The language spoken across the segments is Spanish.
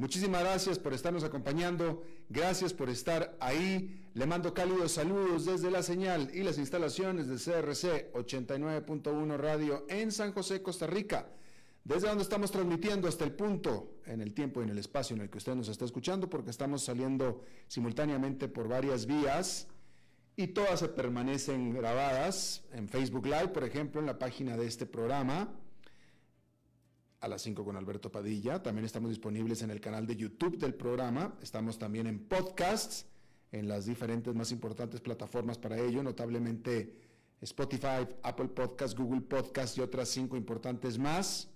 Muchísimas gracias por estarnos acompañando, gracias por estar ahí. Le mando cálidos saludos desde la señal y las instalaciones de CRC 89.1 Radio en San José, Costa Rica, desde donde estamos transmitiendo hasta el punto, en el tiempo y en el espacio en el que usted nos está escuchando, porque estamos saliendo simultáneamente por varias vías y todas se permanecen grabadas en Facebook Live, por ejemplo, en la página de este programa a las 5 con Alberto Padilla. También estamos disponibles en el canal de YouTube del programa. Estamos también en podcasts, en las diferentes más importantes plataformas para ello, notablemente Spotify, Apple Podcasts, Google Podcasts y otras cinco importantes más.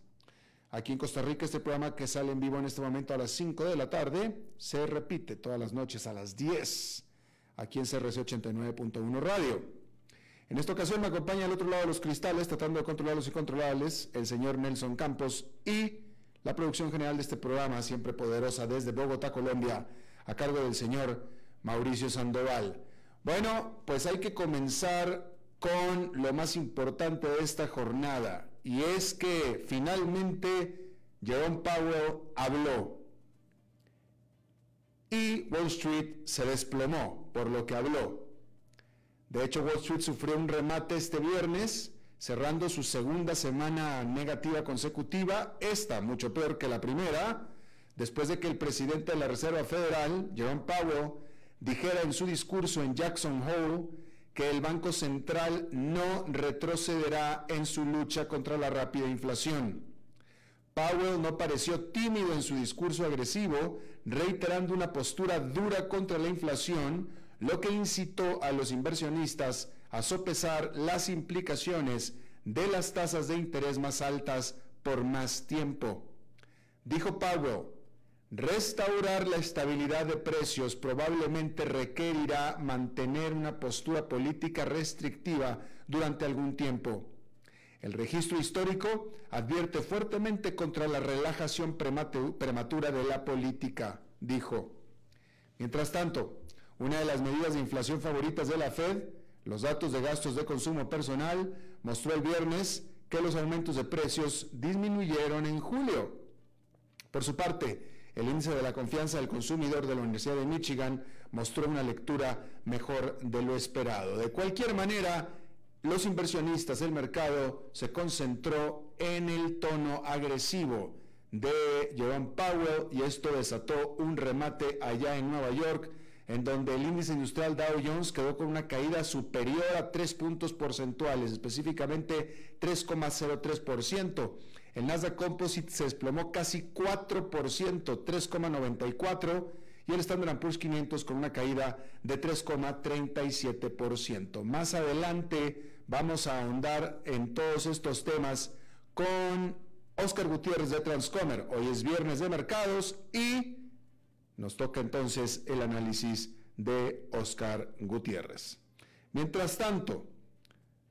Aquí en Costa Rica, este programa que sale en vivo en este momento a las 5 de la tarde, se repite todas las noches a las 10, aquí en CRC 89.1 Radio. En esta ocasión me acompaña al otro lado de los cristales, tratando de controlar los incontrolables, el señor Nelson Campos y la producción general de este programa, siempre poderosa desde Bogotá, Colombia, a cargo del señor Mauricio Sandoval. Bueno, pues hay que comenzar con lo más importante de esta jornada, y es que finalmente Jerome Powell habló y Wall Street se desplomó por lo que habló. De hecho, Wall Street sufrió un remate este viernes, cerrando su segunda semana negativa consecutiva, esta mucho peor que la primera, después de que el presidente de la Reserva Federal, Jerome Powell, dijera en su discurso en Jackson Hole que el Banco Central no retrocederá en su lucha contra la rápida inflación. Powell no pareció tímido en su discurso agresivo, reiterando una postura dura contra la inflación, lo que incitó a los inversionistas a sopesar las implicaciones de las tasas de interés más altas por más tiempo. Dijo Powell, restaurar la estabilidad de precios probablemente requerirá mantener una postura política restrictiva durante algún tiempo. El registro histórico advierte fuertemente contra la relajación prematura de la política, dijo. Mientras tanto, una de las medidas de inflación favoritas de la Fed, los datos de gastos de consumo personal, mostró el viernes que los aumentos de precios disminuyeron en julio. Por su parte, el índice de la confianza del consumidor de la Universidad de Michigan mostró una lectura mejor de lo esperado. De cualquier manera, los inversionistas del mercado se concentró en el tono agresivo de Jerome Powell y esto desató un remate allá en Nueva York en donde el índice industrial Dow Jones quedó con una caída superior a 3 puntos porcentuales, específicamente 3,03%. El Nasdaq Composite se desplomó casi 4%, 3,94%, y el Standard Poor's 500 con una caída de 3,37%. Más adelante vamos a ahondar en todos estos temas con Oscar Gutiérrez de Transcomer. Hoy es viernes de mercados y nos toca entonces el análisis de Oscar Gutiérrez. Mientras tanto,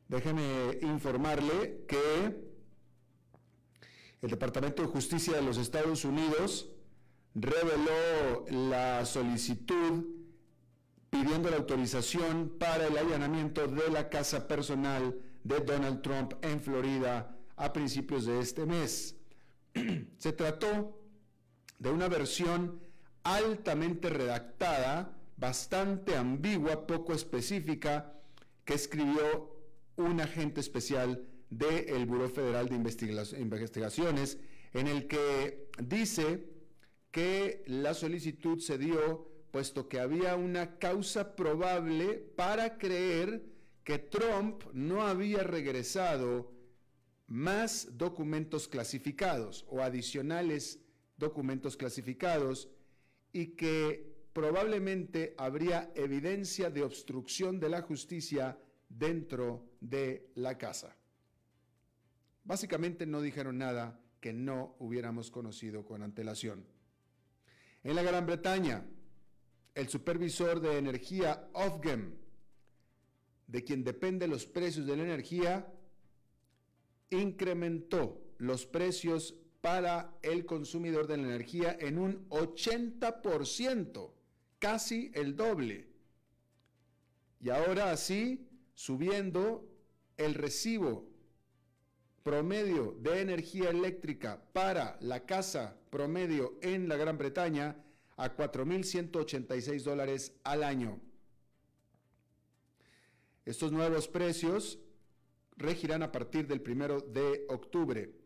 déjeme informarle que el Departamento de Justicia de los Estados Unidos reveló la solicitud pidiendo la autorización para el allanamiento de la casa personal de Donald Trump en Florida a principios de este mes. Se trató de una versión altamente redactada, bastante ambigua, poco específica, que escribió un agente especial del Buró Federal de Investigaciones, en el que dice que la solicitud se dio puesto que había una causa probable para creer que Trump no había regresado más documentos clasificados o adicionales documentos clasificados y que probablemente habría evidencia de obstrucción de la justicia dentro de la casa. Básicamente no dijeron nada que no hubiéramos conocido con antelación. En la Gran Bretaña, el supervisor de energía Ofgem, de quien dependen los precios de la energía, incrementó los precios para el consumidor de la energía en un 80%, casi el doble. Y ahora así, subiendo el recibo promedio de energía eléctrica para la casa promedio en la Gran Bretaña a 4.186 dólares al año. Estos nuevos precios regirán a partir del primero de octubre.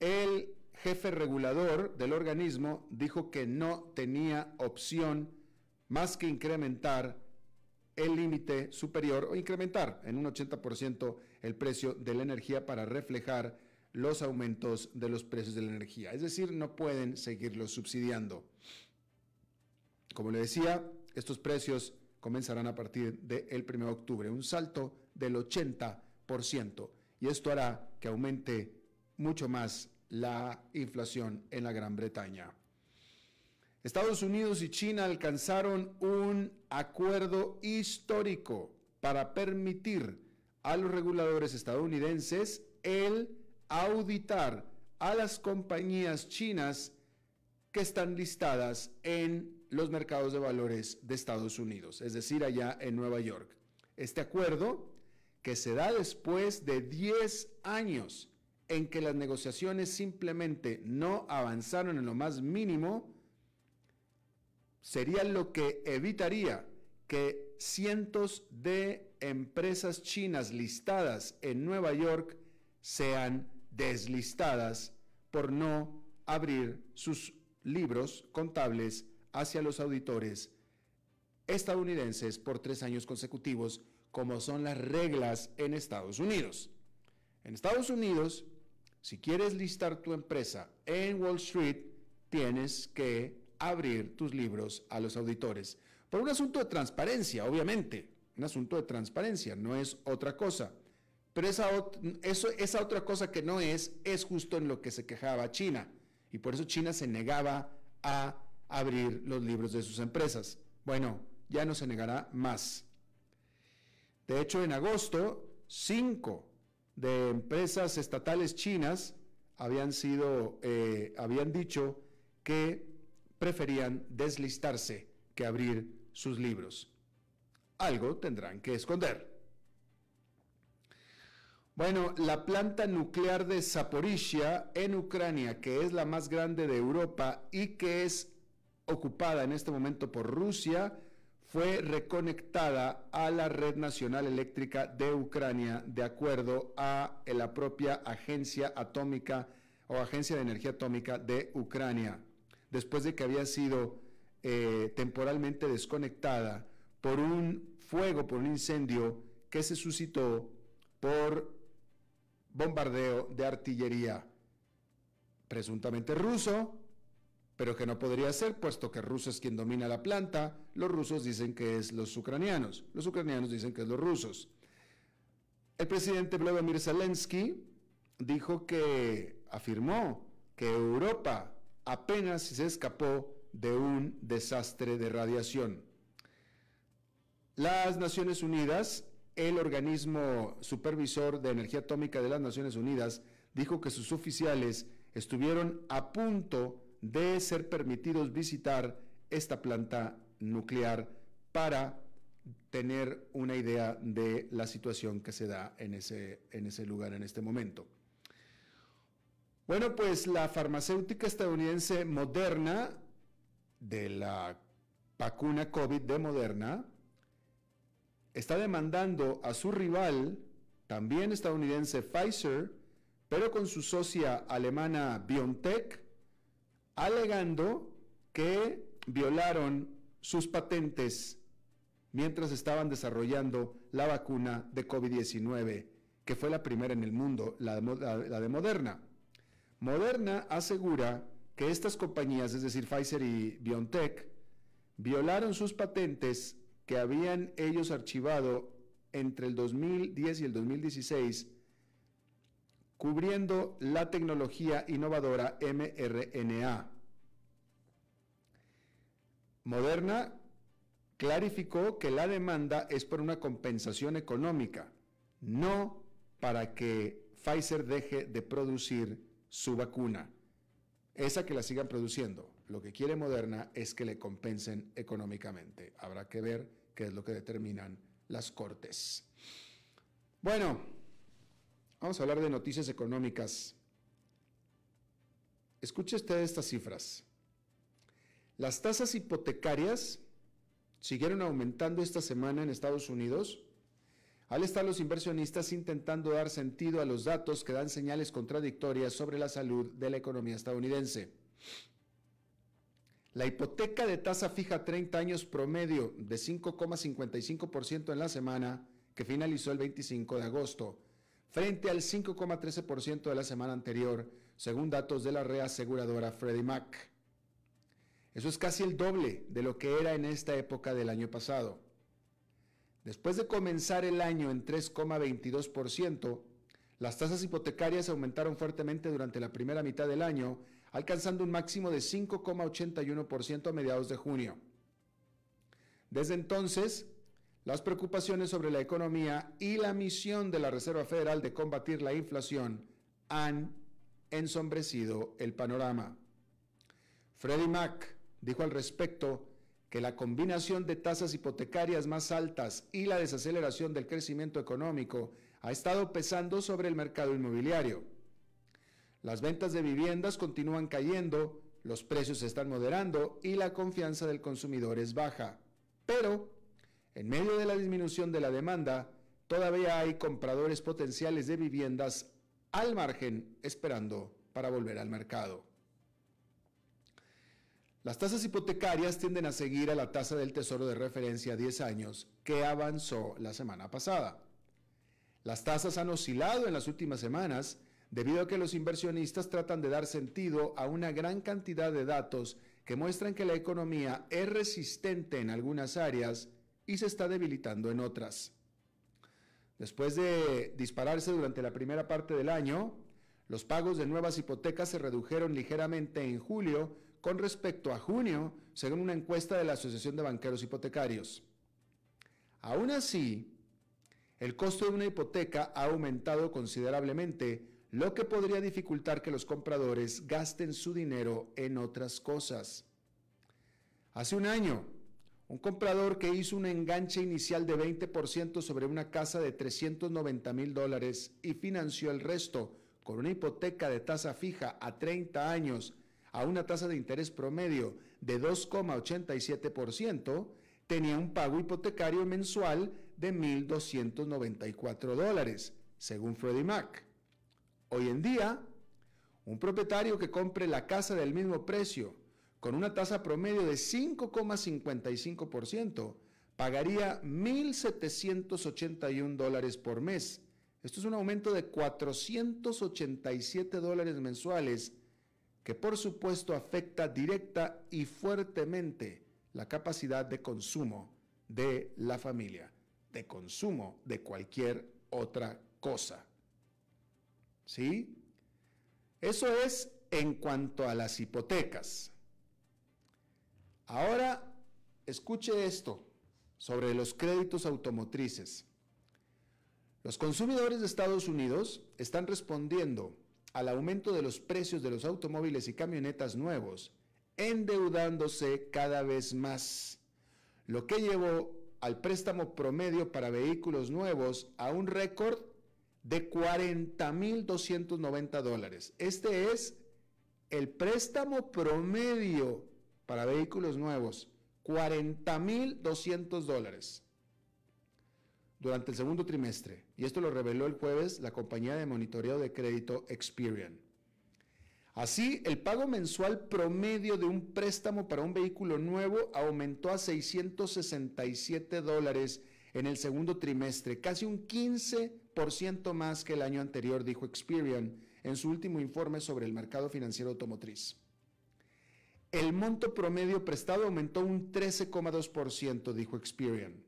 El jefe regulador del organismo dijo que no tenía opción más que incrementar el límite superior o incrementar en un 80% el precio de la energía para reflejar los aumentos de los precios de la energía. Es decir, no pueden seguirlos subsidiando. Como le decía, estos precios comenzarán a partir del 1 de octubre, un salto del 80%, y esto hará que aumente mucho más la inflación en la Gran Bretaña. Estados Unidos y China alcanzaron un acuerdo histórico para permitir a los reguladores estadounidenses el auditar a las compañías chinas que están listadas en los mercados de valores de Estados Unidos, es decir, allá en Nueva York. Este acuerdo, que se da después de 10 años en que las negociaciones simplemente no avanzaron en lo más mínimo, sería lo que evitaría que cientos de empresas chinas listadas en Nueva York sean deslistadas por no abrir sus libros contables hacia los auditores estadounidenses por tres años consecutivos, como son las reglas en Estados Unidos. En Estados Unidos, si quieres listar tu empresa en Wall Street, tienes que abrir tus libros a los auditores. Por un asunto de transparencia, obviamente, un asunto de transparencia, no es otra cosa. Pero esa, eso, esa otra cosa que no es, es justo en lo que se quejaba China. Y por eso China se negaba a abrir los libros de sus empresas. Bueno, ya no se negará más. De hecho, en agosto, cinco de empresas estatales chinas habían sido, eh, habían dicho que preferían deslistarse que abrir sus libros. Algo tendrán que esconder. Bueno, la planta nuclear de Zaporizhia en Ucrania, que es la más grande de Europa y que es ocupada en este momento por Rusia, fue reconectada a la red nacional eléctrica de Ucrania de acuerdo a la propia agencia atómica o agencia de energía atómica de Ucrania. Después de que había sido eh, temporalmente desconectada por un fuego, por un incendio que se suscitó por bombardeo de artillería presuntamente ruso, pero que no podría ser, puesto que Rusia es quien domina la planta. Los rusos dicen que es los ucranianos, los ucranianos dicen que es los rusos. El presidente Vladimir Zelensky dijo que afirmó que Europa apenas se escapó de un desastre de radiación. Las Naciones Unidas, el organismo supervisor de energía atómica de las Naciones Unidas, dijo que sus oficiales estuvieron a punto de ser permitidos visitar esta planta nuclear para tener una idea de la situación que se da en ese, en ese lugar en este momento. Bueno, pues la farmacéutica estadounidense Moderna, de la vacuna COVID de Moderna, está demandando a su rival, también estadounidense Pfizer, pero con su socia alemana BioNTech, alegando que violaron sus patentes mientras estaban desarrollando la vacuna de COVID-19, que fue la primera en el mundo, la de, Moderna. Moderna asegura que estas compañías, es decir, Pfizer y BioNTech, violaron sus patentes que habían ellos archivado entre el 2010 y el 2016, cubriendo la tecnología innovadora mRNA. Moderna clarificó que la demanda es por una compensación económica, no para que Pfizer deje de producir su vacuna. Esa que la sigan produciendo. Lo que quiere Moderna es que le compensen económicamente. Habrá que ver qué es lo que determinan las cortes. Bueno, vamos a hablar de noticias económicas. Escuche usted estas cifras. Las tasas hipotecarias siguieron aumentando esta semana en Estados Unidos al estar los inversionistas intentando dar sentido a los datos que dan señales contradictorias sobre la salud de la economía estadounidense. La hipoteca de tasa fija 30 años promedio de 5,55% en la semana que finalizó el 25 de agosto, frente al 5,13% de la semana anterior, según datos de la reaseguradora Freddie Mac. Eso es casi el doble de lo que era en esta época del año pasado. Después de comenzar el año en 3,22%, las tasas hipotecarias aumentaron fuertemente durante la primera mitad del año, alcanzando un máximo de 5,81% a mediados de junio. Desde entonces, las preocupaciones sobre la economía y la misión de la Reserva Federal de combatir la inflación han ensombrecido el panorama. Freddie Mac dijo al respecto que la combinación de tasas hipotecarias más altas y la desaceleración del crecimiento económico ha estado pesando sobre el mercado inmobiliario. Las ventas de viviendas continúan cayendo, los precios están moderando y la confianza del consumidor es baja. Pero, en medio de la disminución de la demanda, todavía hay compradores potenciales de viviendas al margen esperando para volver al mercado. Las tasas hipotecarias tienden a seguir a la tasa del tesoro de referencia a 10 años que avanzó la semana pasada. Las tasas han oscilado en las últimas semanas debido a que los inversionistas tratan de dar sentido a una gran cantidad de datos que muestran que la economía es resistente en algunas áreas y se está debilitando en otras. Después de dispararse durante la primera parte del año, los pagos de nuevas hipotecas se redujeron ligeramente en julio con respecto a junio, según una encuesta de la Asociación de Banqueros Hipotecarios. Aún así, el costo de una hipoteca ha aumentado considerablemente, lo que podría dificultar que los compradores gasten su dinero en otras cosas. Hace un año, un comprador que hizo un enganche inicial de 20% sobre una casa de 390 mil dólares y financió el resto con una hipoteca de tasa fija a 30 años a una tasa de interés promedio de 2,87%, tenía un pago hipotecario mensual de 1.294 dólares, según Freddie Mac. Hoy en día, un propietario que compre la casa del mismo precio, con una tasa promedio de 5,55%, pagaría 1.781 dólares por mes. Esto es un aumento de 487 dólares mensuales que por supuesto afecta directa y fuertemente la capacidad de consumo de la familia, de consumo de cualquier otra cosa. ¿Sí? Eso es en cuanto a las hipotecas. Ahora, escuche esto sobre los créditos automotrices. Los consumidores de Estados Unidos están respondiendo al aumento de los precios de los automóviles y camionetas nuevos, endeudándose cada vez más, lo que llevó al préstamo promedio para vehículos nuevos a un récord de 40.290 dólares. Este es el préstamo promedio para vehículos nuevos, 40.200 dólares durante el segundo trimestre, y esto lo reveló el jueves la compañía de monitoreo de crédito Experian. Así, el pago mensual promedio de un préstamo para un vehículo nuevo aumentó a 667 dólares en el segundo trimestre, casi un 15% más que el año anterior, dijo Experian en su último informe sobre el mercado financiero automotriz. El monto promedio prestado aumentó un 13,2%, dijo Experian.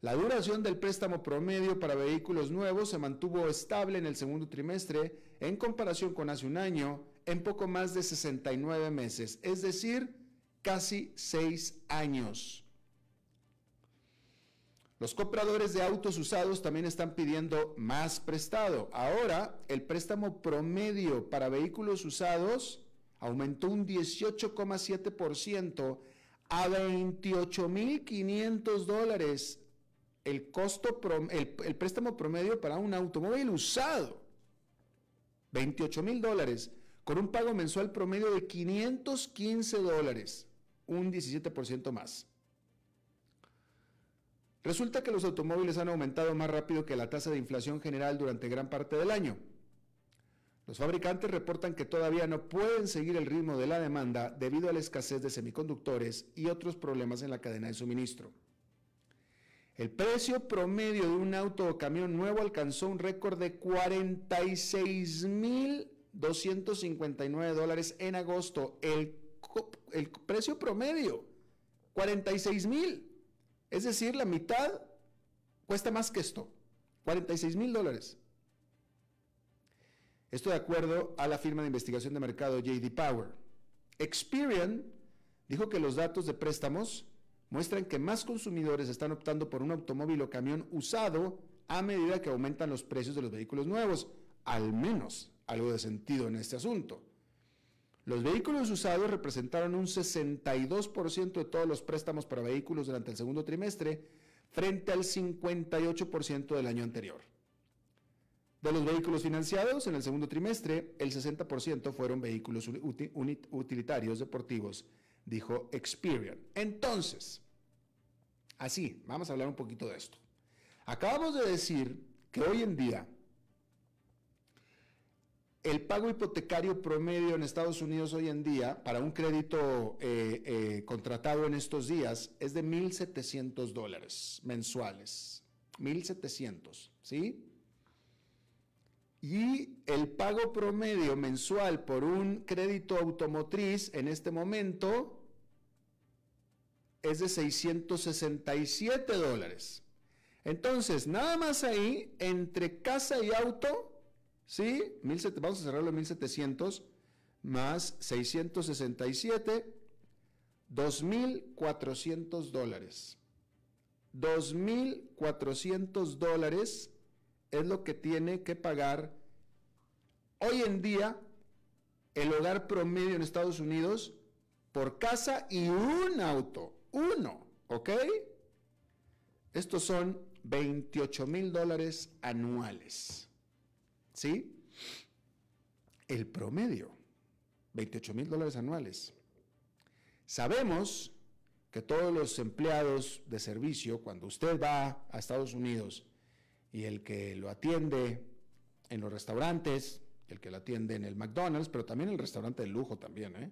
La duración del préstamo promedio para vehículos nuevos se mantuvo estable en el segundo trimestre en comparación con hace un año en poco más de 69 meses, es decir, casi 6 años. Los compradores de autos usados también están pidiendo más prestado. Ahora, el préstamo promedio para vehículos usados aumentó un 18,7% a 28.500 dólares el costo, el, el, préstamo promedio para un automóvil usado, 28 mil dólares, con un pago mensual promedio de 515 dólares, un 17% más. Resulta que los automóviles han aumentado más rápido que la tasa de inflación general durante gran parte del año. Los fabricantes reportan que todavía no pueden seguir el ritmo de la demanda debido a la escasez de semiconductores y otros problemas en la cadena de suministro. El precio promedio de un auto o camión nuevo alcanzó un récord de 46.259 dólares en agosto. El, precio promedio, 46.000. Es decir, la mitad cuesta más que esto, 46 mil dólares. Esto de acuerdo a la firma de investigación de mercado JD Power. Experian dijo que los datos de préstamos muestran que más consumidores están optando por un automóvil o camión usado a medida que aumentan los precios de los vehículos nuevos, al menos algo de sentido en este asunto. Los vehículos usados representaron un 62% de todos los préstamos para vehículos durante el segundo trimestre, frente al 58% del año anterior. De los vehículos financiados en el segundo trimestre, el 60% fueron vehículos utilitarios deportivos dijo Experian. Entonces, así, vamos a hablar un poquito de esto. Acabamos de decir que hoy en día el pago hipotecario promedio en Estados Unidos hoy en día para un crédito eh, eh, contratado en estos días es de 1.700 dólares mensuales. 1.700, ¿sí? Y el pago promedio mensual por un crédito automotriz en este momento es de 667 dólares. Entonces, nada más ahí, entre casa y auto, ¿sí? vamos a cerrarlo en 1700 más 667, 2.400 dólares. 2.400 dólares es lo que tiene que pagar hoy en día el hogar promedio en Estados Unidos por casa y un auto. Uno, ¿ok? Estos son 28 mil dólares anuales. ¿Sí? El promedio, 28 mil dólares anuales. Sabemos que todos los empleados de servicio, cuando usted va a Estados Unidos y el que lo atiende en los restaurantes, el que lo atiende en el McDonald's, pero también el restaurante de lujo también, ¿eh?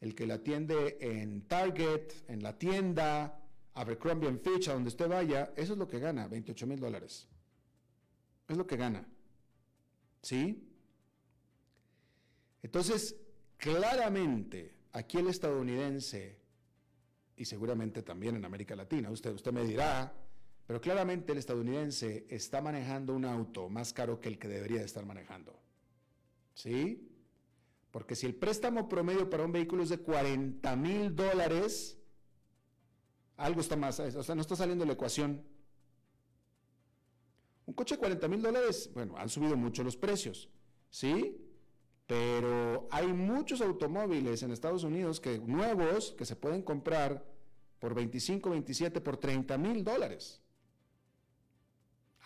el que lo atiende en Target, en la tienda, Abercrombie Fitch, a donde usted vaya, eso es lo que gana, 28 mil dólares. Es lo que gana. ¿Sí? Entonces, claramente, aquí el estadounidense, y seguramente también en América Latina, usted, usted me dirá, pero claramente el estadounidense está manejando un auto más caro que el que debería de estar manejando. ¿Sí? Porque si el préstamo promedio para un vehículo es de 40 mil dólares, algo está más, o sea, no está saliendo la ecuación. Un coche de 40 mil dólares, bueno, han subido mucho los precios, ¿sí? Pero hay muchos automóviles en Estados Unidos que nuevos que se pueden comprar por 25, 27, por 30 mil dólares.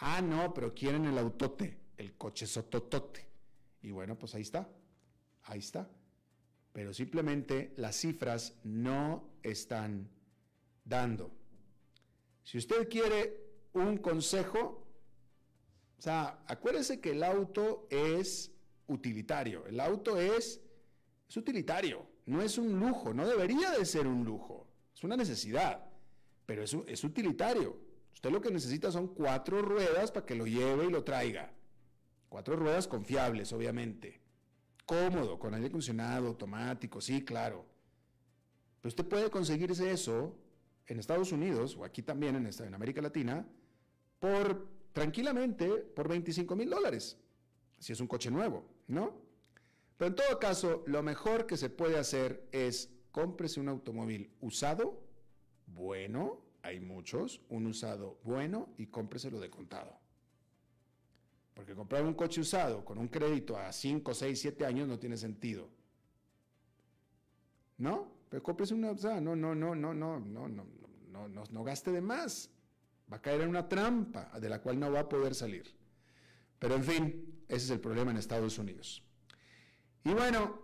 Ah, no, pero quieren el autote, el coche sototote. Y bueno, pues ahí está. Ahí está. Pero simplemente las cifras no están dando. Si usted quiere un consejo, o sea, acuérdese que el auto es utilitario. El auto es, es utilitario, no es un lujo, no debería de ser un lujo, es una necesidad, pero es, es utilitario. Usted lo que necesita son cuatro ruedas para que lo lleve y lo traiga. Cuatro ruedas confiables, obviamente. Cómodo, con aire acondicionado, automático, sí, claro. Pero usted puede conseguirse eso en Estados Unidos o aquí también en, en América Latina por tranquilamente por 25 mil dólares, si es un coche nuevo, ¿no? Pero en todo caso, lo mejor que se puede hacer es cómprese un automóvil usado, bueno, hay muchos, un usado bueno y cómpreselo de contado. Porque comprar un coche usado con un crédito a 5, 6, 7 años no tiene sentido. ¿No? Pero cómprese una, usada, no, no, no, no, no, no, no, no, no, no gaste de más. Va a caer en una trampa de la cual no va a poder salir. Pero en fin, ese es el problema en Estados Unidos. Y bueno,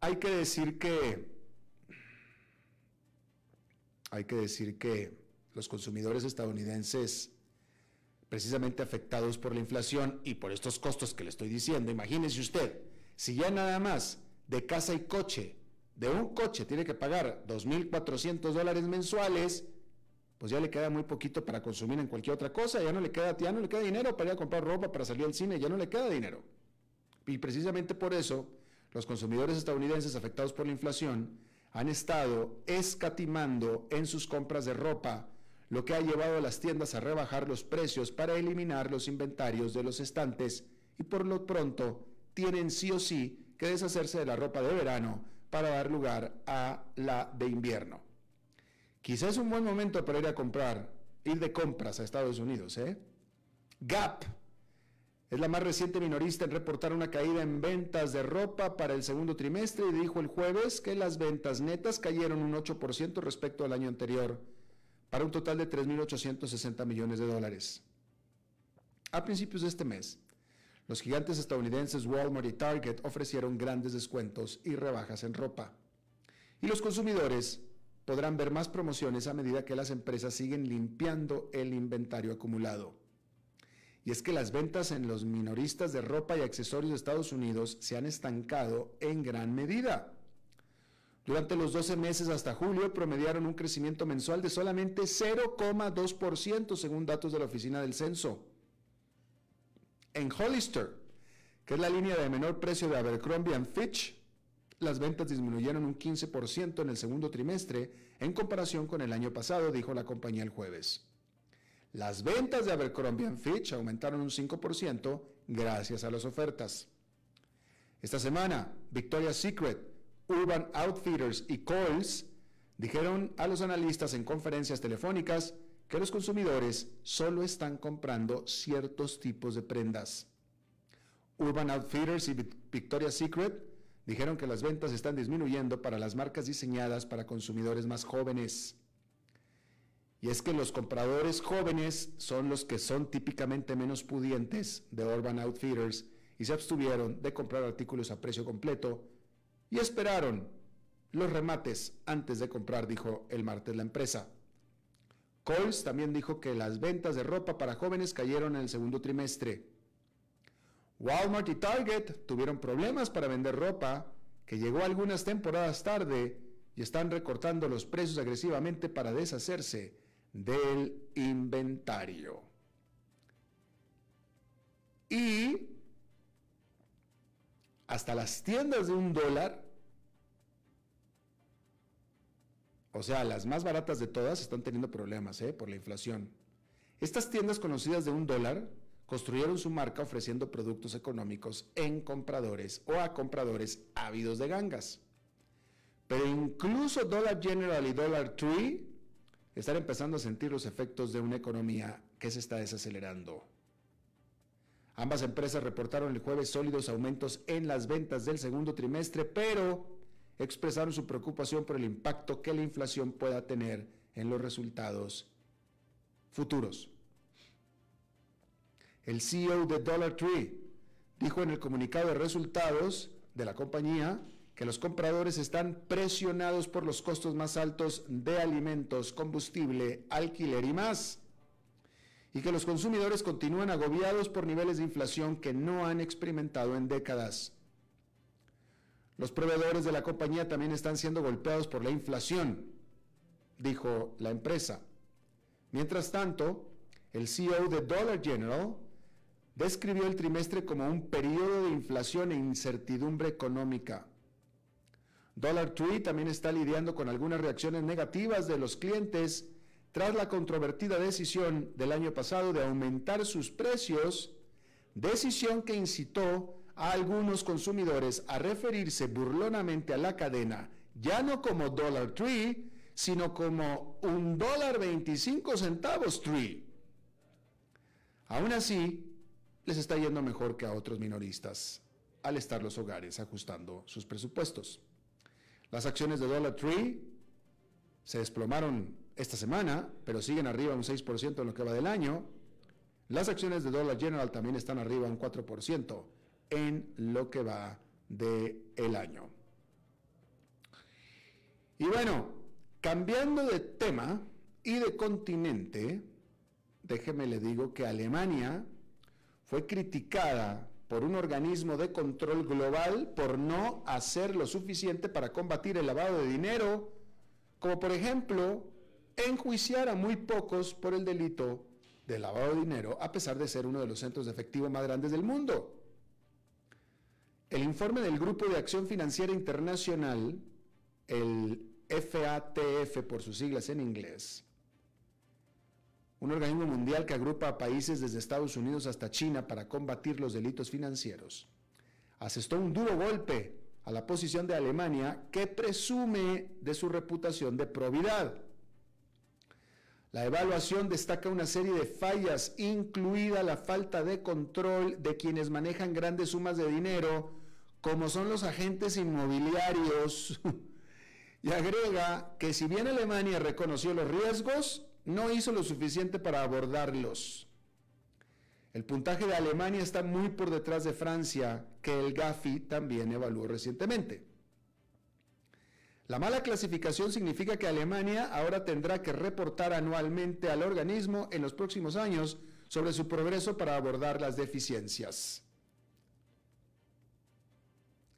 hay que decir que hay que decir que los consumidores estadounidenses precisamente afectados por la inflación y por estos costos que le estoy diciendo, imagínese usted, si ya nada más de casa y coche, de un coche tiene que pagar 2.400 dólares mensuales, pues ya le queda muy poquito para consumir en cualquier otra cosa, ya no le queda, ya no le queda dinero para ir a comprar ropa, para salir al cine, ya no le queda dinero. Y precisamente por eso, los consumidores estadounidenses afectados por la inflación han estado escatimando en sus compras de ropa, lo que ha llevado a las tiendas a rebajar los precios para eliminar los inventarios de los estantes y por lo pronto tienen sí o sí que deshacerse de la ropa de verano para dar lugar a la de invierno. Quizás es un buen momento para ir a comprar, ir de compras a Estados Unidos. ¿eh? Gap es la más reciente minorista en reportar una caída en ventas de ropa para el segundo trimestre y dijo el jueves que las ventas netas cayeron un 8% respecto al año anterior, para un total de 3.860 millones de dólares. A principios de este mes, los gigantes estadounidenses Walmart y Target ofrecieron grandes descuentos y rebajas en ropa. Y los consumidores podrán ver más promociones a medida que las empresas siguen limpiando el inventario acumulado. Y es que las ventas en los minoristas de ropa y accesorios de Estados Unidos se han estancado en gran medida. Durante los 12 meses hasta julio promediaron un crecimiento mensual de solamente 0,2% según datos de la Oficina del Censo. En Hollister, que es la línea de menor precio de Abercrombie Fitch, las ventas disminuyeron un 15% en el segundo trimestre en comparación con el año pasado, dijo la compañía el jueves. Las ventas de Abercrombie Fitch aumentaron un 5% gracias a las ofertas. Esta semana, Victoria's Secret, Urban Outfitters y Kohl's dijeron a los analistas en conferencias telefónicas que los consumidores solo están comprando ciertos tipos de prendas. Urban Outfitters y Victoria's Secret dijeron que las ventas están disminuyendo para las marcas diseñadas para consumidores más jóvenes. Y es que los compradores jóvenes son los que son típicamente menos pudientes de Urban Outfitters y se abstuvieron de comprar artículos a precio completo y esperaron los remates antes de comprar, dijo el martes la empresa. Coles también dijo que las ventas de ropa para jóvenes cayeron en el segundo trimestre. Walmart y Target tuvieron problemas para vender ropa que llegó algunas temporadas tarde y están recortando los precios agresivamente para deshacerse del inventario. Y hasta las tiendas de un dólar, o sea, las más baratas de todas, están teniendo problemas ¿eh? por la inflación. Estas tiendas conocidas de un dólar construyeron su marca ofreciendo productos económicos en compradores o a compradores ávidos de gangas. Pero incluso Dollar General y Dollar Tree están empezando a sentir los efectos de una economía que se está desacelerando. Ambas empresas reportaron el jueves sólidos aumentos en las ventas del segundo trimestre, pero expresaron su preocupación por el impacto que la inflación pueda tener en los resultados futuros. El CEO de Dollar Tree dijo en el comunicado de resultados de la compañía que los compradores están presionados por los costos más altos de alimentos, combustible, alquiler y más. y que los consumidores continúan agobiados por niveles de inflación que no han experimentado en décadas. Los proveedores de la compañía también están siendo golpeados por la inflación, dijo la empresa. Mientras tanto, el CEO de Dollar General describió el trimestre como un periodo de inflación e incertidumbre económica. Dollar Tree también está lidiando con algunas reacciones negativas de los clientes tras la controvertida decisión del año pasado de aumentar sus precios, decisión que incitó a algunos consumidores a referirse burlonamente a la cadena ya no como Dollar Tree, sino como un dólar 25 centavos Tree. Aún así, les está yendo mejor que a otros minoristas al estar los hogares ajustando sus presupuestos. Las acciones de Dollar Tree se desplomaron esta semana, pero siguen arriba un 6% en lo que va del año. Las acciones de Dollar General también están arriba un 4% en lo que va del año. Y bueno, cambiando de tema y de continente, déjeme le digo que Alemania fue criticada por un organismo de control global por no hacer lo suficiente para combatir el lavado de dinero, como por ejemplo enjuiciar a muy pocos por el delito de lavado de dinero, a pesar de ser uno de los centros de efectivo más grandes del mundo. El informe del Grupo de Acción Financiera Internacional, el FATF por sus siglas en inglés, un organismo mundial que agrupa a países desde Estados Unidos hasta China para combatir los delitos financieros, asestó un duro golpe a la posición de Alemania que presume de su reputación de probidad. La evaluación destaca una serie de fallas, incluida la falta de control de quienes manejan grandes sumas de dinero, como son los agentes inmobiliarios, y agrega que si bien Alemania reconoció los riesgos, no hizo lo suficiente para abordarlos. El puntaje de Alemania está muy por detrás de Francia, que el GAFI también evaluó recientemente. La mala clasificación significa que Alemania ahora tendrá que reportar anualmente al organismo en los próximos años sobre su progreso para abordar las deficiencias.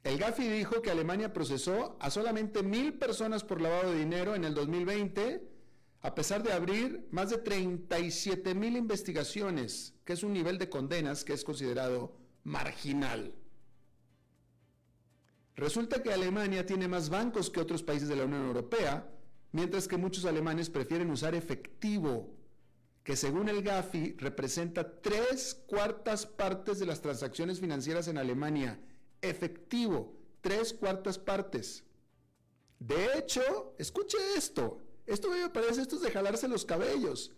El GAFI dijo que Alemania procesó a solamente mil personas por lavado de dinero en el 2020, a pesar de abrir más de 37 mil investigaciones, que es un nivel de condenas que es considerado marginal. Resulta que Alemania tiene más bancos que otros países de la Unión Europea, mientras que muchos alemanes prefieren usar efectivo, que según el GAFI representa tres cuartas partes de las transacciones financieras en Alemania. Efectivo, tres cuartas partes. De hecho, escuche esto, esto me parece esto es de jalarse los cabellos.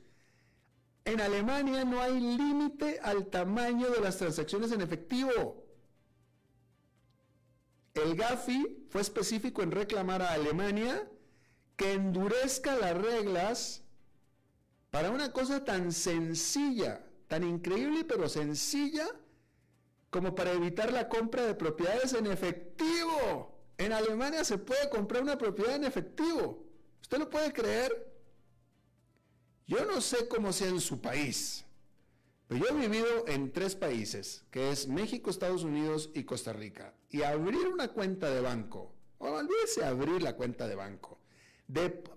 En Alemania no hay límite al tamaño de las transacciones en efectivo. El GAFI fue específico en reclamar a Alemania que endurezca las reglas para una cosa tan sencilla, tan increíble pero sencilla, como para evitar la compra de propiedades en efectivo. En Alemania se puede comprar una propiedad en efectivo. ¿Usted lo puede creer? Yo no sé cómo sea en su país, pero yo he vivido en tres países, que es México, Estados Unidos y Costa Rica. Y abrir una cuenta de banco, o olvídese abrir la cuenta de banco.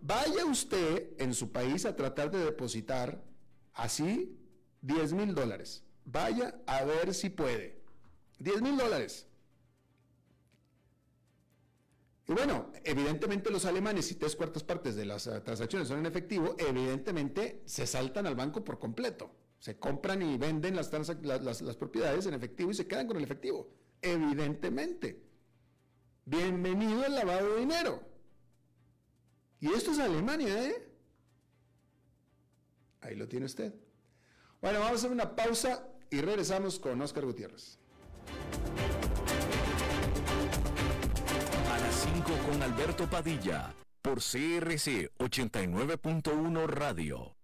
vaya usted en su país a tratar de depositar así 10 mil dólares. Vaya a ver si puede. 10 mil dólares. Y bueno, evidentemente los alemanes, si tres cuartas partes de las eh, transacciones son en efectivo, evidentemente se saltan al banco por completo. Se compran y venden las, propiedades en efectivo y se quedan con el efectivo. Evidentemente. Bienvenido al lavado de dinero. Y esto es Alemania, ¿eh? Ahí lo tiene usted. Bueno, vamos a hacer una pausa y regresamos con Oscar Gutiérrez. A las 5 con Alberto Padilla, por CRC 89.1 Radio.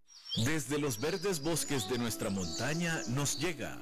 Desde los verdes bosques de nuestra montaña nos llega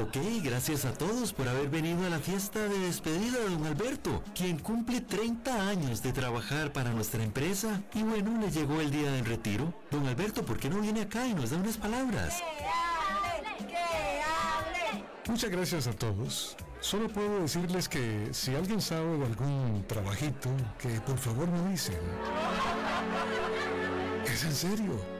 Ok, gracias a todos por haber venido a la fiesta de despedida de don Alberto, quien cumple 30 años de trabajar para nuestra empresa. Y bueno, le llegó el día del retiro. Don Alberto, ¿por qué no viene acá y nos da unas palabras? Muchas gracias a todos. Solo puedo decirles que si alguien sabe de algún trabajito, que por favor me dicen. Es en serio.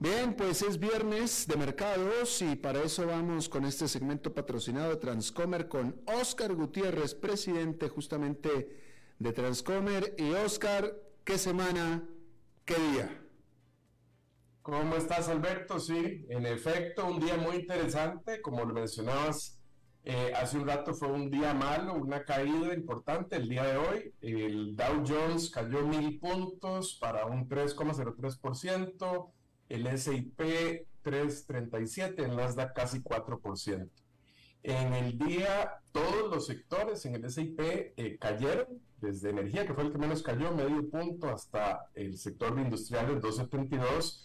Bien, pues es viernes de mercados y para eso vamos con este segmento patrocinado de Transcomer con Oscar Gutiérrez, presidente justamente de Transcomer. Y Oscar, ¿qué semana, qué día? ¿Cómo estás, Alberto? Sí, en efecto, un día muy interesante, como lo mencionabas eh, hace un rato fue un día malo, una caída importante el día de hoy. El Dow Jones cayó mil puntos para un 3,03%, el S&P 3,37, el Nasdaq casi 4%. En el día, todos los sectores en el S&P eh, cayeron, desde energía, que fue el que menos cayó, medio punto, hasta el sector de industriales 2,72.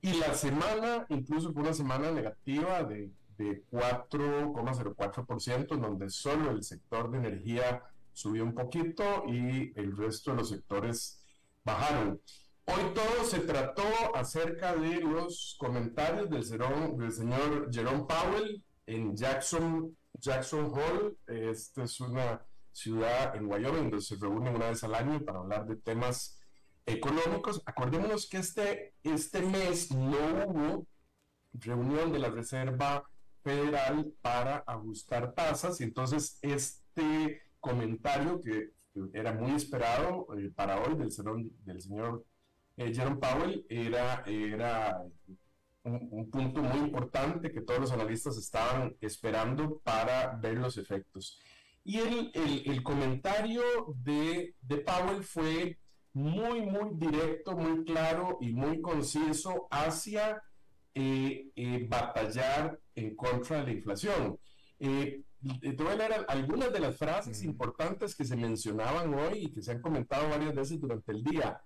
Y la semana, incluso fue una semana negativa de de 4,04%, en donde solo el sector de energía subió un poquito y el resto de los sectores bajaron. Hoy todo se trató acerca de los comentarios del, del señor Jerome Powell en Jackson, Jackson Hole. Esta es una ciudad en Wyoming donde se reúnen una vez al año para hablar de temas económicos. Acordémonos que este, este mes no hubo reunión de la Reserva federal para ajustar tasas y entonces este comentario que era muy esperado eh, para hoy del, del señor eh, Jerome Powell era, era un, punto muy importante que todos los analistas estaban esperando para ver los efectos. Y el, el, comentario de, de Powell fue muy, muy directo, muy claro y muy conciso hacia eh, eh, batallar en contra de la inflación. Eh, leer algunas de las frases importantes que se mencionaban hoy y que se han comentado varias veces durante el día.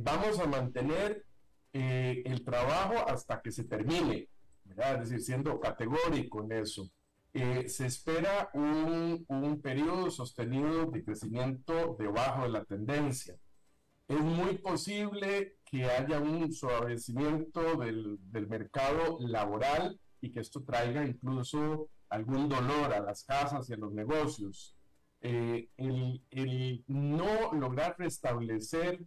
Vamos a mantener el trabajo hasta que se termine, es decir, siendo categórico en eso. se espera un, un periodo sostenido de crecimiento debajo de la tendencia. Es muy posible que haya un suavecimiento del, del, mercado laboral y que esto traiga incluso algún dolor a las casas y a los negocios. Eh, el, el, no lograr restablecer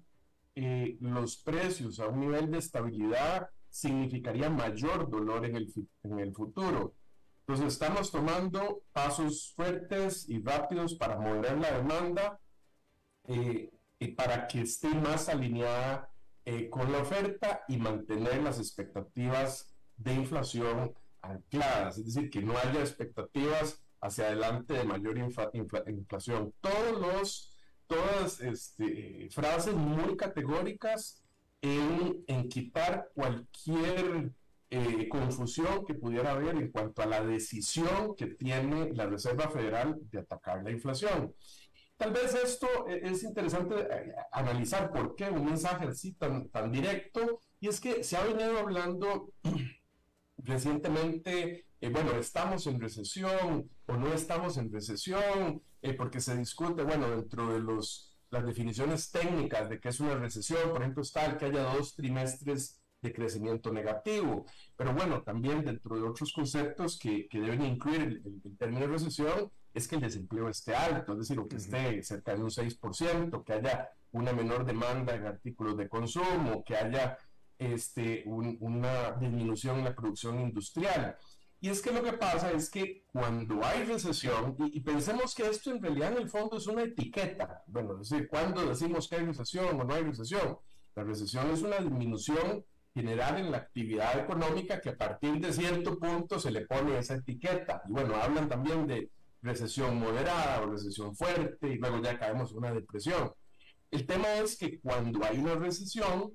eh, los precios a un nivel de estabilidad significaría mayor dolor en el, en el futuro. Entonces estamos tomando pasos fuertes y rápidos para mover la demanda eh, y para que esté más alineada eh, con la oferta y mantener las expectativas de inflación ancladas, es decir, que no haya expectativas hacia adelante de mayor inflación. Todos los, todas este, frases muy categóricas en, en quitar cualquier eh, confusión que pudiera haber en cuanto a la decisión que tiene la Reserva Federal de atacar la inflación. Tal vez esto e, es interesante eh, analizar por qué un mensaje así tan, tan directo, y es que se ha venido hablando recientemente, eh, bueno, estamos en recesión o no estamos en recesión, eh, porque se discute, bueno, dentro de los las definiciones técnicas de qué es una recesión, por ejemplo, está el que haya dos trimestres de crecimiento negativo. Pero bueno, también dentro de otros conceptos que, que deben incluir el, término de recesión es que el desempleo esté alto, es decir, que esté cerca de un 6%, que haya una menor demanda en artículos de consumo, que haya este, una disminución en la producción industrial. Y es que lo que pasa es que cuando hay recesión, y, pensemos que esto en realidad en el fondo es una etiqueta, bueno, es decir, cuando decimos que hay recesión o no hay recesión, la recesión es una disminución general en la actividad económica que a partir de cierto punto se le pone esa etiqueta. Y bueno, hablan también de recesión moderada o recesión fuerte y luego ya caemos en una depresión. El tema es que cuando hay una recesión,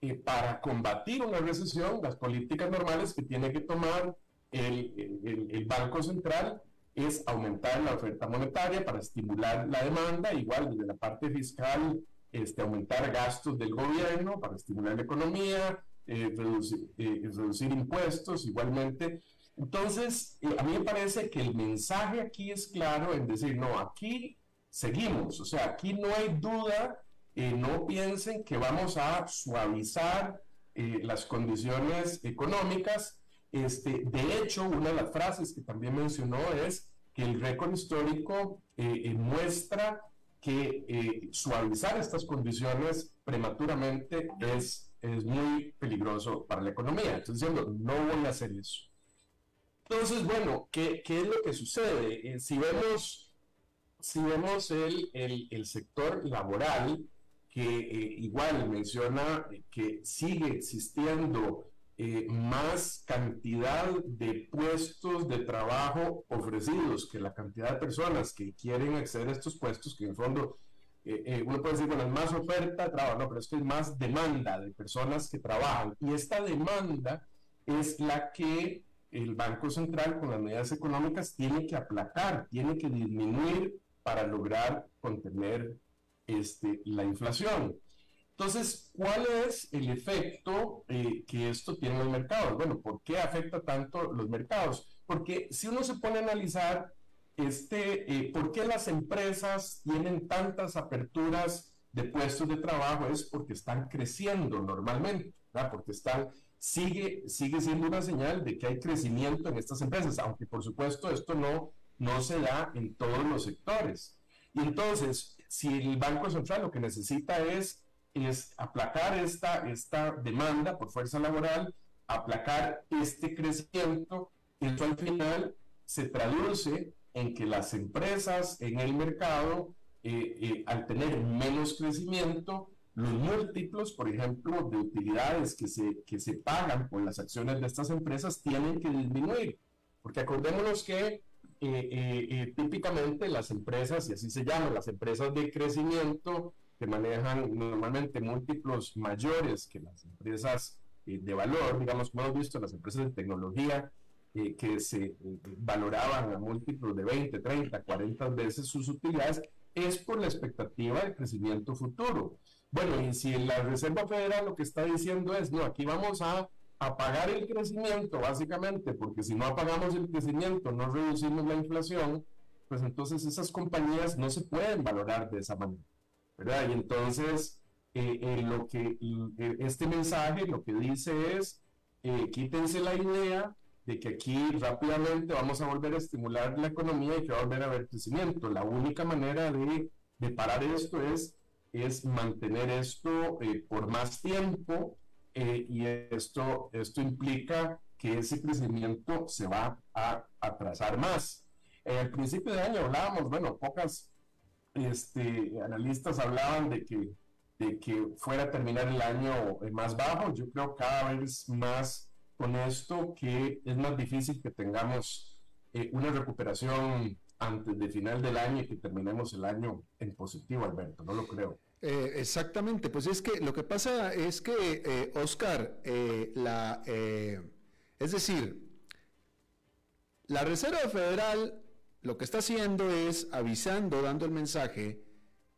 eh, para combatir una recesión, las políticas normales que tiene que tomar el, el, Banco Central es aumentar la oferta monetaria para estimular la demanda, igual desde la parte fiscal, este, aumentar gastos del gobierno para estimular la economía, eh, reducir, eh, reducir, impuestos igualmente. Entonces, a mí me parece que el mensaje aquí es claro en decir, no, aquí seguimos, o sea, aquí no hay duda eh, no piensen que vamos a suavizar eh, las condiciones económicas. Este, de hecho, una de las frases que también mencionó es que el récord histórico eh, muestra que suavizar estas condiciones prematuramente es, es muy peligroso para la economía. Estoy diciendo, no voy a hacer eso. Entonces, bueno, ¿qué, qué es lo que sucede? si vemos, si vemos el, el, el sector laboral, que eh, igual menciona que sigue existiendo eh, más cantidad de puestos de trabajo ofrecidos que la cantidad de personas que quieren acceder a estos puestos, que en el fondo eh, uno puede decir, bueno, es más oferta de trabajo, no, pero es que es más demanda de personas que trabajan. Y esta demanda es la que el Banco Central con las medidas económicas tiene que aplacar, tiene que disminuir para lograr contener este, la inflación. Entonces, ¿cuál es el efecto eh, que esto tiene en los mercados? Bueno, ¿por qué afecta tanto los mercados? Porque si uno se pone a analizar este, eh, por qué las empresas tienen tantas aperturas de puestos de trabajo, es porque están creciendo normalmente, ¿verdad? porque están, sigue, sigue siendo una señal de que hay crecimiento en estas empresas, aunque por supuesto esto no, no se da en todos los sectores. Y entonces, si el Banco Central lo que necesita es, es aplacar esta, esta demanda por fuerza laboral, aplacar este crecimiento, esto al final se traduce en que las empresas en el mercado, eh, eh, al tener menos crecimiento, los múltiplos, por ejemplo, de utilidades que se, que se pagan por las acciones de estas empresas tienen que disminuir. Porque acordémonos que eh, eh, eh, típicamente las empresas, y así se llaman, las empresas de crecimiento, que manejan normalmente múltiplos mayores que las empresas de valor, digamos, hemos visto, las empresas de tecnología, que se valoraban a múltiplos de 20, 30, 40 veces sus utilidades, es por la expectativa de crecimiento futuro. Bueno, y si la Reserva Federal lo que está diciendo es, no, aquí vamos a apagar el crecimiento, básicamente, porque si no apagamos el crecimiento, no reducimos la inflación, pues entonces esas compañías no se pueden valorar de esa manera, ¿verdad? Y entonces, eh, eh, lo que eh, este mensaje lo que dice es, quítense la idea de que aquí rápidamente vamos a volver a estimular la economía y que va a volver a haber crecimiento. La única manera de, de parar esto es, es mantener esto por más tiempo, eh, y esto, esto implica que ese crecimiento se va a atrasar más. al principio de año hablábamos, bueno, pocas este, analistas hablaban de que, de que fuera a terminar el año más bajo. Yo creo cada vez más con esto que es más difícil que tengamos eh, una recuperación antes de final del año y que terminemos el año en positivo, Alberto, no lo creo. Eh, exactamente, pues es que lo que pasa es que, eh, Oscar, eh, la, es decir, la Reserva Federal lo que está haciendo es avisando, dando el mensaje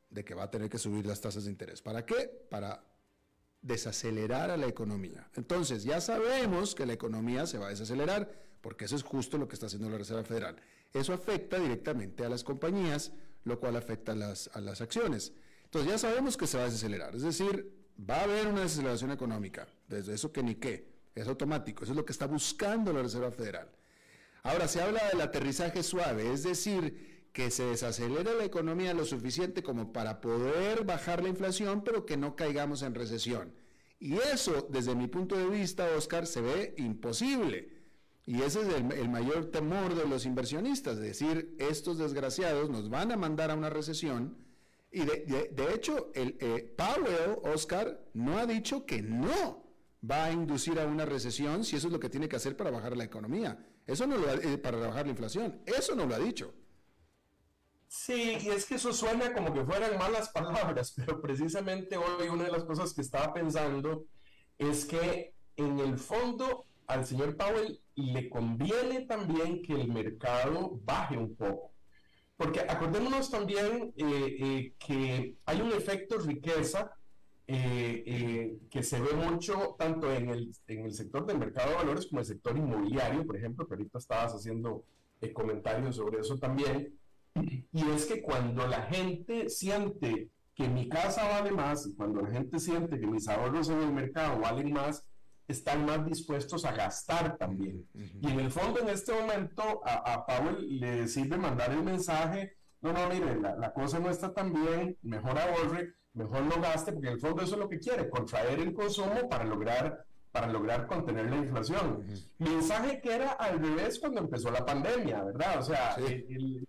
de que va a tener que subir las tasas de interés. ¿Para qué? Para desacelerar a la economía. Entonces, ya sabemos que la economía se va a desacelerar, porque eso es justo lo que está haciendo la Reserva Federal. Eso afecta directamente a las compañías, lo cual afecta a las, acciones. Entonces ya sabemos que se va a desacelerar, es decir, va a haber una desaceleración económica, desde eso que ni qué, es automático, eso es lo que está buscando la Reserva Federal. Ahora, se habla del aterrizaje suave, es decir, que se desacelere la economía lo suficiente como para poder bajar la inflación, pero que no caigamos en recesión. Y eso, desde mi punto de vista, Oscar, se ve imposible. Y ese es el, mayor temor de los inversionistas, decir, estos desgraciados nos van a mandar a una recesión. Y de, hecho, el, eh, Oscar, no ha dicho que no va a inducir a una recesión si eso es lo que tiene que hacer para bajar la economía. Eso no lo eh, para bajar la inflación. Eso no lo ha dicho. Sí, y es que eso suena como que fueran malas palabras, pero precisamente hoy una de las cosas que estaba pensando es que en el fondo al señor Powell le conviene también que el mercado baje un poco. Porque acordémonos también eh, eh, que hay un efecto riqueza eh, que se ve mucho tanto en el, en el sector del mercado de valores como el sector inmobiliario, por ejemplo, que ahorita estabas haciendo comentarios sobre eso también. Y es que cuando la gente siente que mi casa vale más y cuando la gente siente que mis ahorros en el mercado valen más, están más dispuestos a gastar también. Y en el fondo, en este momento, a, a Powell le sirve mandar el mensaje, no, no, mire, la, la, cosa no está tan bien, mejor ahorre, mejor no gaste, porque en el fondo eso es lo que quiere, contraer el consumo para lograr para lograr contener la inflación. Mensaje que era al revés cuando empezó la pandemia, ¿verdad? O sea, el,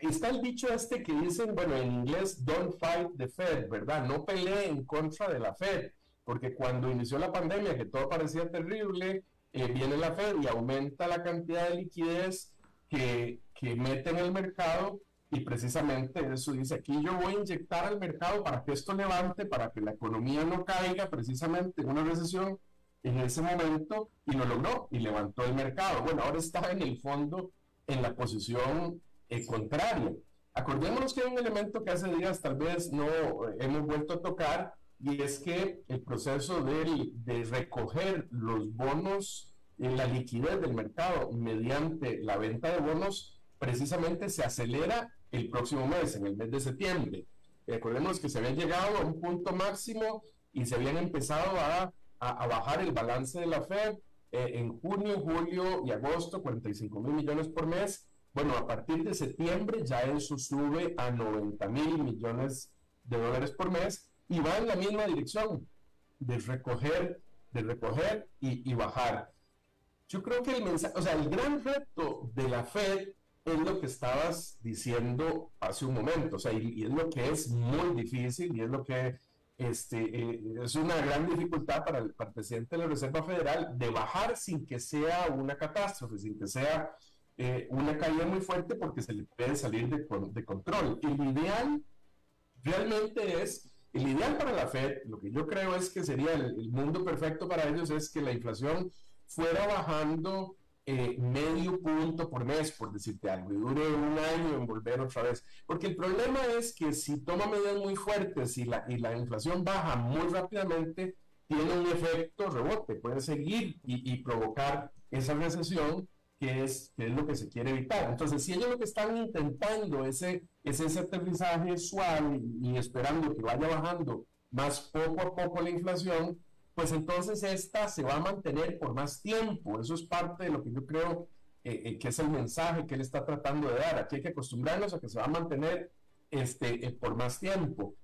está el dicho este que dicen, bueno, en inglés, don't fight the Fed, ¿verdad? No pelee en contra de la Fed, porque cuando inició la pandemia, que todo parecía terrible, eh, viene la Fed y aumenta la cantidad de liquidez que, que mete en el mercado y precisamente eso dice, aquí yo voy a inyectar al mercado para que esto levante, para que la economía no caiga precisamente en una recesión en ese momento y lo logró y levantó el mercado. Bueno, ahora está en el fondo en la posición el contrario. Acordémonos que hay un elemento que hace días tal vez no eh, hemos vuelto a tocar y es que el proceso de, de recoger los bonos en la liquidez del mercado mediante la venta de bonos precisamente se acelera el próximo mes, en el mes de septiembre. Recordemos que se habían llegado a un punto máximo y se habían empezado a, a, bajar el balance de la Fed eh, en junio, julio y agosto, 45 mil millones por mes bueno, a partir de septiembre ya eso sube a 90 mil millones de dólares por mes y va en la misma dirección de recoger, de recoger y, bajar. Yo creo que el mensaje, o sea, el gran reto de la Fed es lo que estabas diciendo hace un momento, o sea, y, es lo que es muy difícil y es lo que este, eh, es una gran dificultad para el, para el presidente de la Reserva Federal de bajar sin que sea una catástrofe, sin que sea eh, una caída muy fuerte porque se le puede salir de, de, control. El ideal realmente es, el ideal para la Fed, lo que yo creo es que sería el, mundo perfecto para ellos es que la inflación fuera bajando eh, medio punto por mes, por decirte algo, y dure un año en volver otra vez. Porque el problema es que si toma medidas muy fuertes y la, y la inflación baja muy rápidamente, tiene un efecto rebote, puede seguir y, y provocar esa recesión que es, es lo que se quiere evitar. Entonces, si ellos lo que están intentando es, es ese aterrizaje suave y, esperando que vaya bajando más poco a poco la inflación, pues entonces esta se va a mantener por más tiempo. Eso es parte de lo que yo creo eh, eh, que es el mensaje que él está tratando de dar. Aquí hay que acostumbrarnos a que se va a mantener este, eh, por más tiempo.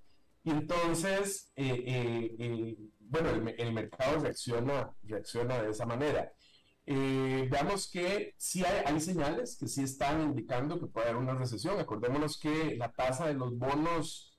Y entonces, bueno, el, mercado reacciona, reacciona de esa manera. Veamos que sí hay, señales que sí están indicando que puede haber una recesión. Acordémonos que la tasa de los bonos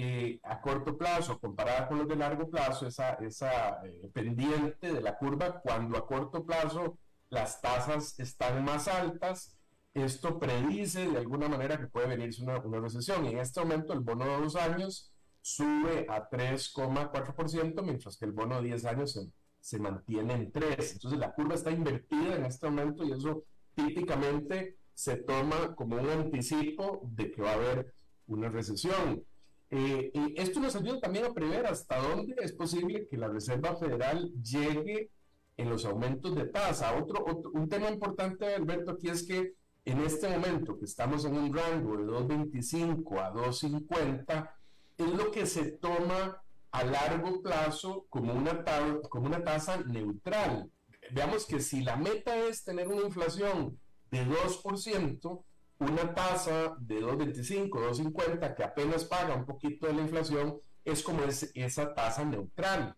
eh, a corto plazo comparada con los de largo plazo, esa, esa eh, pendiente de la curva, cuando a corto plazo las tasas están más altas, esto predice de alguna manera que puede venirse una, una recesión. Y en este momento el bono de dos años sube a 3,4%, mientras que el bono de 10 años se se mantiene en 3. Entonces la curva está invertida en este momento y eso típicamente se toma como un anticipo de que va a haber una recesión. Eh, y esto nos ayuda también a prever hasta dónde es posible que la Reserva Federal llegue en los aumentos de tasa. Otro, un tema importante, Alberto, aquí es que en este momento que estamos en un rango de 2.25 a 2.50, es lo que se toma a largo plazo como una, como una tasa neutral. Veamos que si la meta es tener una inflación de 2%, una tasa de 2.25, 2.50, que apenas paga un poquito de la inflación, es como esa tasa neutral.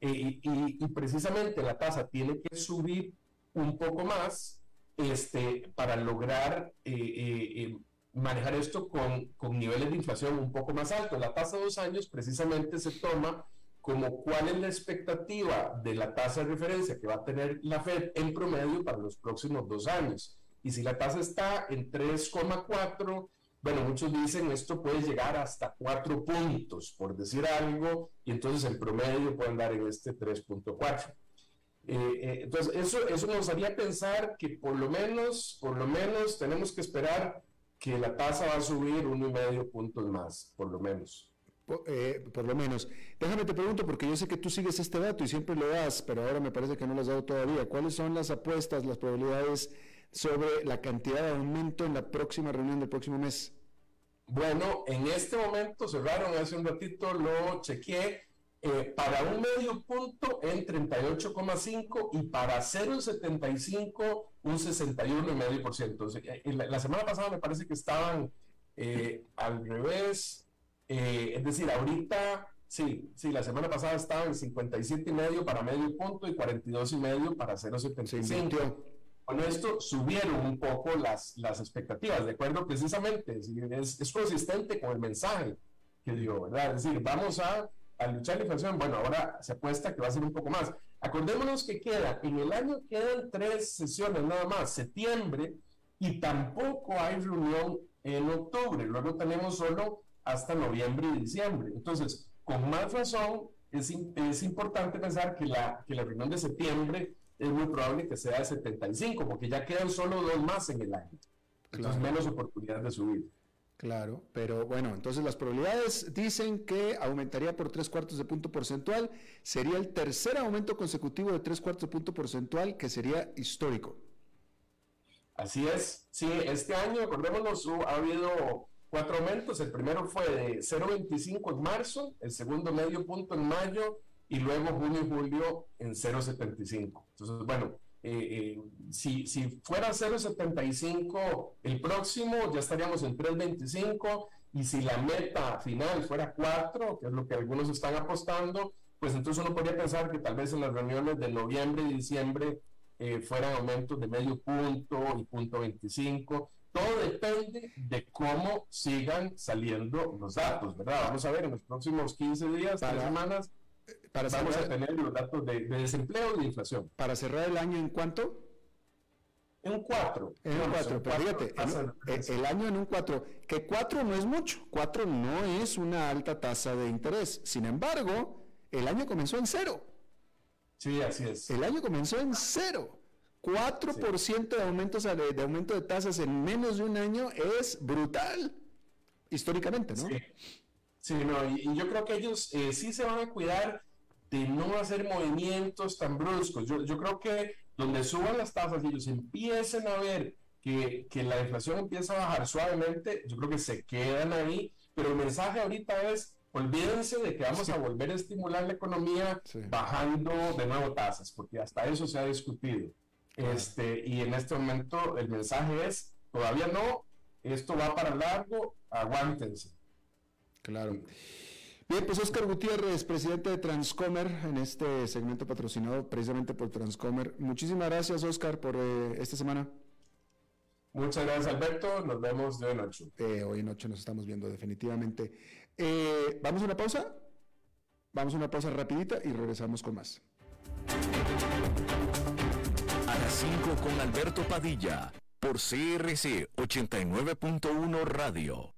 Eh, y, precisamente la tasa tiene que subir un poco más este, para lograr eh, eh, manejar esto con, con, niveles de inflación un poco más altos. La tasa de dos años precisamente se toma como cuál es la expectativa de la tasa de referencia que va a tener la Fed en promedio para los próximos dos años. Y si la tasa está en 3,4, bueno, muchos dicen esto puede llegar hasta 4 puntos, por decir algo, y entonces el promedio puede andar en este 3.4. Eh, eh, entonces, eso, eso nos haría pensar que por lo menos, por lo menos tenemos que esperar que la tasa va a subir uno y medio puntos más, por lo menos. Eh, por, lo menos. Déjame te pregunto, porque yo sé que tú sigues este dato y siempre lo das, pero ahora me parece que no lo has dado todavía. ¿Cuáles son las apuestas, las probabilidades sobre la cantidad de aumento en la próxima reunión del próximo mes? Bueno, en este momento cerraron, hace un ratito lo chequeé, eh, para un medio punto en 38,5 y para 0,75 un 61,5%. Eh, la, la semana pasada me parece que estaban eh, al revés, es decir, ahorita, sí, sí, la semana pasada estaban en 57,5 para medio punto y 42,5 para 0,75. Con esto subieron un poco las, las expectativas, de acuerdo precisamente, es, es consistente con el mensaje que dio, ¿verdad? Es decir, vamos a al luchar la inflación, bueno, ahora se apuesta que va a ser un poco más. Acordémonos que queda, en el año quedan tres sesiones nada más, septiembre, y tampoco hay reunión en octubre, luego tenemos solo hasta noviembre y diciembre. Entonces, con más razón, es, es importante pensar que la, que la reunión de septiembre es muy probable que sea de 75, porque ya quedan solo dos más en el año. Entonces, menos oportunidad de subir. Claro, pero bueno, entonces las probabilidades dicen que aumentaría por tres cuartos de punto porcentual, sería el tercer aumento consecutivo de tres cuartos de punto porcentual que sería histórico. Así es, sí, este año, acordémonos, ha habido cuatro aumentos, el primero fue de 0,25 en marzo, el segundo medio punto en mayo y luego junio y julio en 0,75. Entonces, bueno, eh, eh, si, si fuera 0,75 el próximo, ya estaríamos en 3,25 y si la meta final fuera 4, que es lo que algunos están apostando, pues entonces uno podría pensar que tal vez en las reuniones de noviembre y diciembre eh, fueran aumentos de medio punto y punto 25. Todo depende de cómo sigan saliendo los datos, ¿verdad? Vamos a ver en los próximos 15 días, 3 semanas, para Vamos a tener los datos de, desempleo y de inflación. ¿Para cerrar el año en cuánto? En un 4. En un 4, pero fíjate, el, año en un 4, que 4 no es mucho, 4 no es una alta tasa de interés. Sin embargo, el año comenzó en cero. Sí, así es. El año comenzó en cero. 4% de, aumentos, de aumento de tasas en menos de un año es brutal, históricamente, ¿no? Sí, sí no, y, yo creo que ellos eh, sí se van a cuidar de no hacer movimientos tan bruscos. Yo, yo creo que donde suban las tasas y ellos empiecen a ver que, que, la inflación empieza a bajar suavemente, yo creo que se quedan ahí, pero el mensaje ahorita es, olvídense de que vamos a volver a estimular la economía bajando de nuevo tasas, porque hasta eso se ha discutido. Este, y en este momento el mensaje es, todavía no, esto va para largo, aguántense. Claro. Bien, pues Oscar Gutiérrez, presidente de Transcomer, en este segmento patrocinado precisamente por Transcomer. Muchísimas gracias, Oscar, por eh, esta semana. Muchas gracias, Alberto. Nos vemos de hoy en ocho. Eh, hoy en ocho nos estamos viendo definitivamente. Eh, ¿Vamos a una pausa? Vamos a una pausa rapidita y regresamos con más. A las 5 con Alberto Padilla, por CRC 89.1 Radio.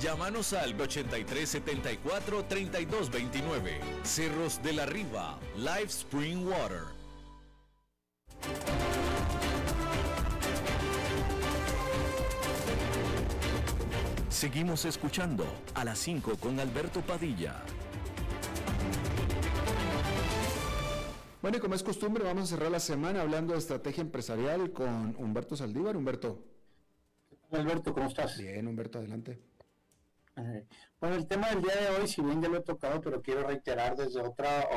Llámanos al 83 74 32 29. Cerros de la Riva, Live Spring Water. Seguimos escuchando a las 5 con Alberto Padilla. Bueno, y como es costumbre, vamos a cerrar la semana hablando de estrategia empresarial con Humberto Saldívar. Humberto. Alberto, ¿cómo estás? Bien, Humberto, adelante. Bueno, el tema del día de hoy, si bien ya lo he tocado, pero quiero reiterar desde otra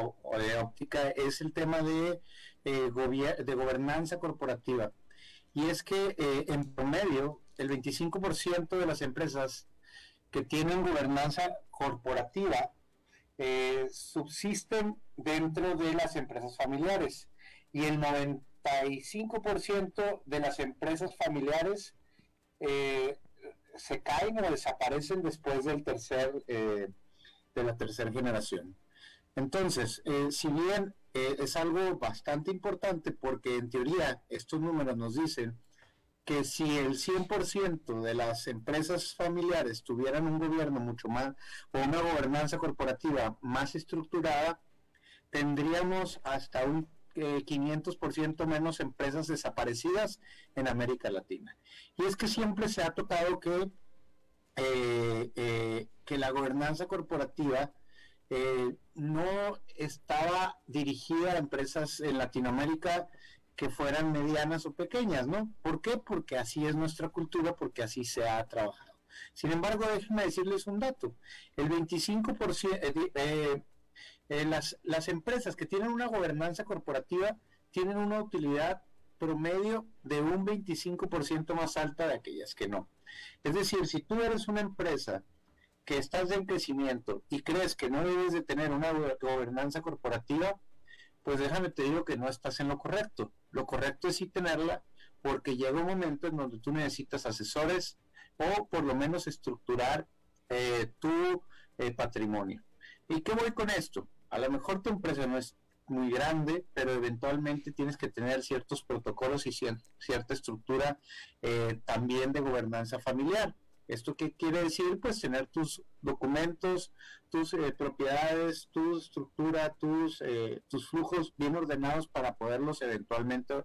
óptica, es el tema de, eh, de gobernanza corporativa. Y es que eh, en promedio, el 25% de las empresas que tienen gobernanza corporativa eh, subsisten dentro de las empresas familiares y el 95% de las empresas familiares eh, se caen o desaparecen después del tercer eh, de la tercera generación. Entonces, si bien es algo bastante importante porque en teoría estos números nos dicen que si el 100% de las empresas familiares tuvieran un gobierno mucho más o una gobernanza corporativa más estructurada, tendríamos hasta un 500% eh, menos empresas desaparecidas en América Latina. Y es que siempre se ha tocado que, eh, eh, que la gobernanza corporativa no estaba dirigida a empresas en Latinoamérica que fueran medianas o pequeñas, ¿no? ¿Por qué? Porque así es nuestra cultura, porque así se ha trabajado. Sin embargo, déjenme decirles un dato. El 25%, eh, eh, las, las empresas que tienen una gobernanza corporativa tienen una utilidad promedio de un 25% más alta de aquellas que no. Es decir, si tú eres una empresa que estás en crecimiento y crees que no debes de tener una gobernanza corporativa, pues déjame te digo que no estás en lo correcto. Lo correcto es sí tenerla porque llega un momento en donde tú necesitas asesores o por lo menos estructurar eh, tu eh, patrimonio. ¿Y qué voy con esto? A lo mejor tu empresa no es muy grande, pero eventualmente tienes que tener ciertos protocolos y cierta estructura eh, también de gobernanza familiar. ¿Esto qué quiere decir? Pues tener tus documentos, tus eh, propiedades, tu estructura, tus, eh, tus flujos bien ordenados para poderlos eventualmente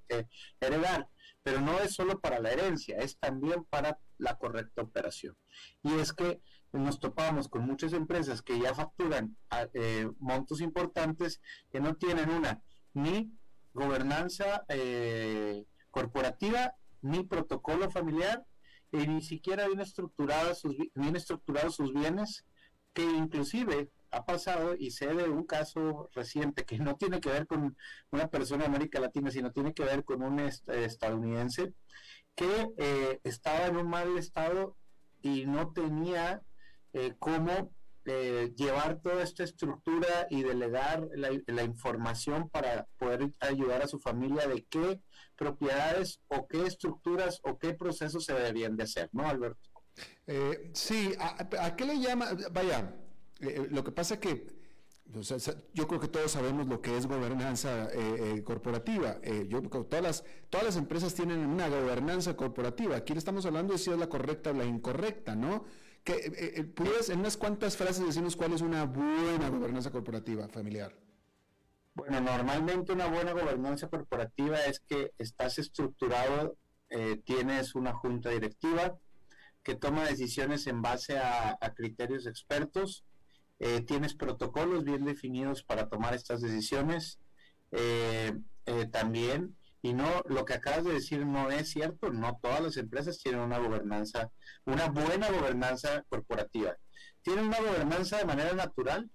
heredar. Pero no es solo para la herencia, es también para la correcta operación. Y es que nos topamos con muchas empresas que ya facturan montos importantes que no tienen una ni gobernanza corporativa ni protocolo familiar y ni siquiera bien estructurados sus, estructurados sus bienes, que inclusive ha pasado y sé de un caso reciente que no tiene que ver con una persona de América Latina, sino tiene que ver con un estadounidense que eh, estaba en un mal estado y no tenía eh, cómo eh, llevar toda esta estructura y delegar la, información para poder ayudar a su familia de qué propiedades o qué estructuras o qué procesos se deberían de hacer, ¿no, Alberto? Eh, sí, ¿a, qué le llama? Vaya, eh, lo que pasa que yo creo que todos sabemos lo que es gobernanza corporativa. yo todas las todas las empresas tienen una gobernanza corporativa. Aquí le estamos hablando de si es la correcta o la incorrecta, ¿no? Que eh, eh, ¿Pudieras en unas cuantas frases decirnos cuál es una buena gobernanza corporativa familiar? Bueno, normalmente una buena gobernanza corporativa es que estás estructurado, eh, tienes una junta directiva que toma decisiones en base a, criterios expertos, tienes protocolos bien definidos para tomar estas decisiones, también y no, lo que acabas de decir no es cierto, no todas las empresas tienen una gobernanza, una buena gobernanza corporativa. Tienen una gobernanza de manera natural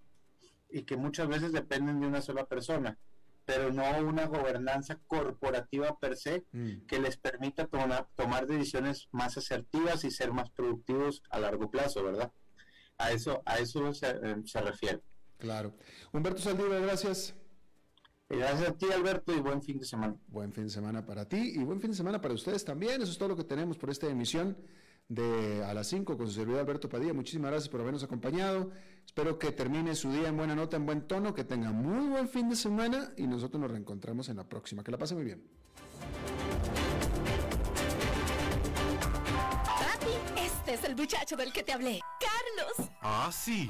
y que muchas veces dependen de una sola persona, pero no una gobernanza corporativa per se mm. que les permita tomar decisiones más asertivas y ser más productivos a largo plazo, ¿verdad? A eso, a eso se, eh, se refiere. Claro. Humberto Saldívar, gracias. Gracias a ti, Alberto, y buen fin de semana. Buen fin de semana para ti y buen fin de semana para ustedes también. Eso es todo lo que tenemos por esta emisión de A las 5 con su servidor Alberto Padilla. Muchísimas gracias por habernos acompañado. Espero que termine su día en buena nota, en buen tono, que tenga muy buen fin de semana y nosotros nos reencontramos en la próxima. Que la pase muy bien. Papi, Este es el muchacho del que te hablé, Carlos. Ah, sí.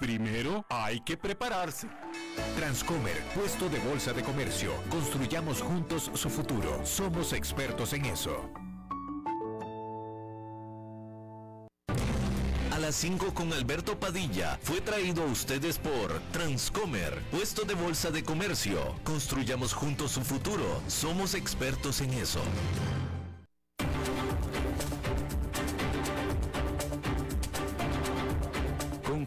primero hay que prepararse. Transcomer, puesto de bolsa de comercio. Construyamos juntos su futuro. Somos expertos en eso. A las 5 con Alberto Padilla fue traído a ustedes por Transcomer, puesto de bolsa de comercio. Construyamos juntos su futuro. Somos expertos en eso.